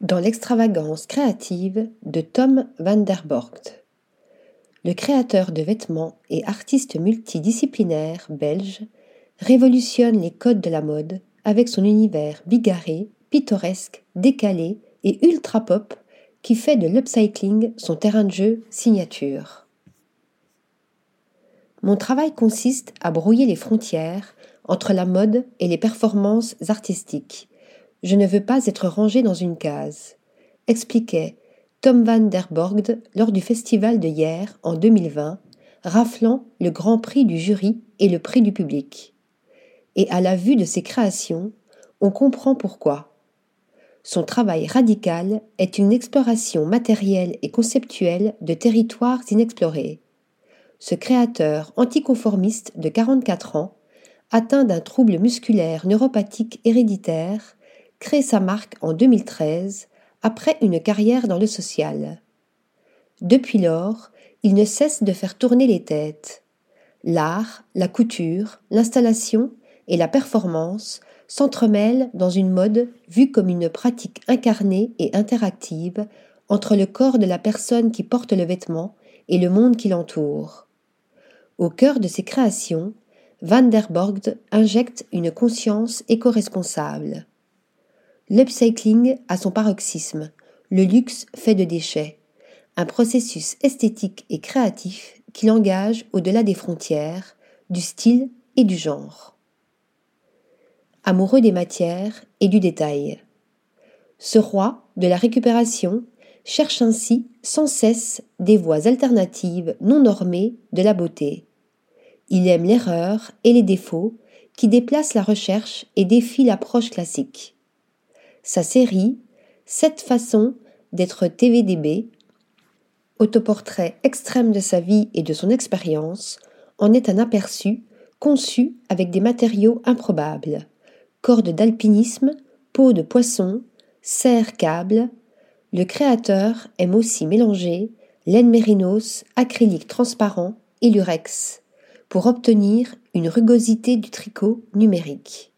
dans l'extravagance créative de Tom van der Borgt. Le créateur de vêtements et artiste multidisciplinaire belge révolutionne les codes de la mode avec son univers bigarré, pittoresque, décalé et ultra pop qui fait de l'upcycling son terrain de jeu signature. Mon travail consiste à brouiller les frontières entre la mode et les performances artistiques. Je ne veux pas être rangé dans une case, expliquait Tom van der Borgd lors du festival de hier en 2020, raflant le grand prix du jury et le prix du public. Et à la vue de ses créations, on comprend pourquoi. Son travail radical est une exploration matérielle et conceptuelle de territoires inexplorés ce créateur anticonformiste de 44 ans, atteint d'un trouble musculaire neuropathique héréditaire, crée sa marque en 2013 après une carrière dans le social. Depuis lors, il ne cesse de faire tourner les têtes. L'art, la couture, l'installation et la performance s'entremêlent dans une mode vue comme une pratique incarnée et interactive entre le corps de la personne qui porte le vêtement et le monde qui l'entoure. Au cœur de ses créations, Van der injecte une conscience éco-responsable. L'upcycling a son paroxysme, le luxe fait de déchets, un processus esthétique et créatif qui l'engage au-delà des frontières, du style et du genre. Amoureux des matières et du détail. Ce roi de la récupération cherche ainsi sans cesse des voies alternatives non normées de la beauté. Il aime l'erreur et les défauts qui déplacent la recherche et défient l'approche classique. Sa série, Sept façons d'être TVDB, autoportrait extrême de sa vie et de son expérience, en est un aperçu conçu avec des matériaux improbables cordes d'alpinisme, peau de poisson, serre câble. Le créateur aime aussi mélanger laine mérinos, acrylique transparent et lurex pour obtenir une rugosité du tricot numérique.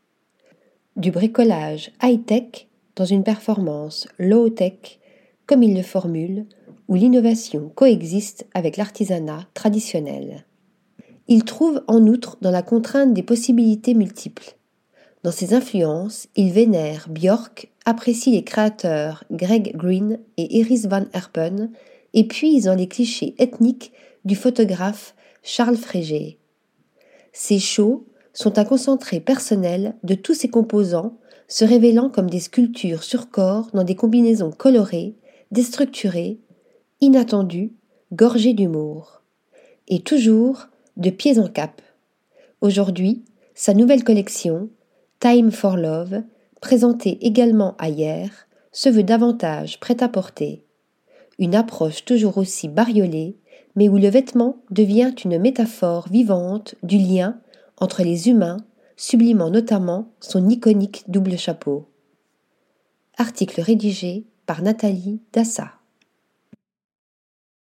Du bricolage high-tech dans une performance low-tech, comme il le formule, où l'innovation coexiste avec l'artisanat traditionnel. Il trouve en outre dans la contrainte des possibilités multiples. Dans ses influences, il vénère Björk, apprécie les créateurs Greg Green et Iris Van Herpen, et puise dans les clichés ethniques du photographe Charles Frégé. Ces shows sont un concentré personnel de tous ses composants, se révélant comme des sculptures sur corps dans des combinaisons colorées, déstructurées, inattendues, gorgées d'humour. Et toujours de pieds en cap. Aujourd'hui, sa nouvelle collection, Time for Love, présentée également hier, se veut davantage prêt-à-porter. Une approche toujours aussi bariolée mais où le vêtement devient une métaphore vivante du lien entre les humains, sublimant notamment son iconique double chapeau. Article rédigé par Nathalie Dassa.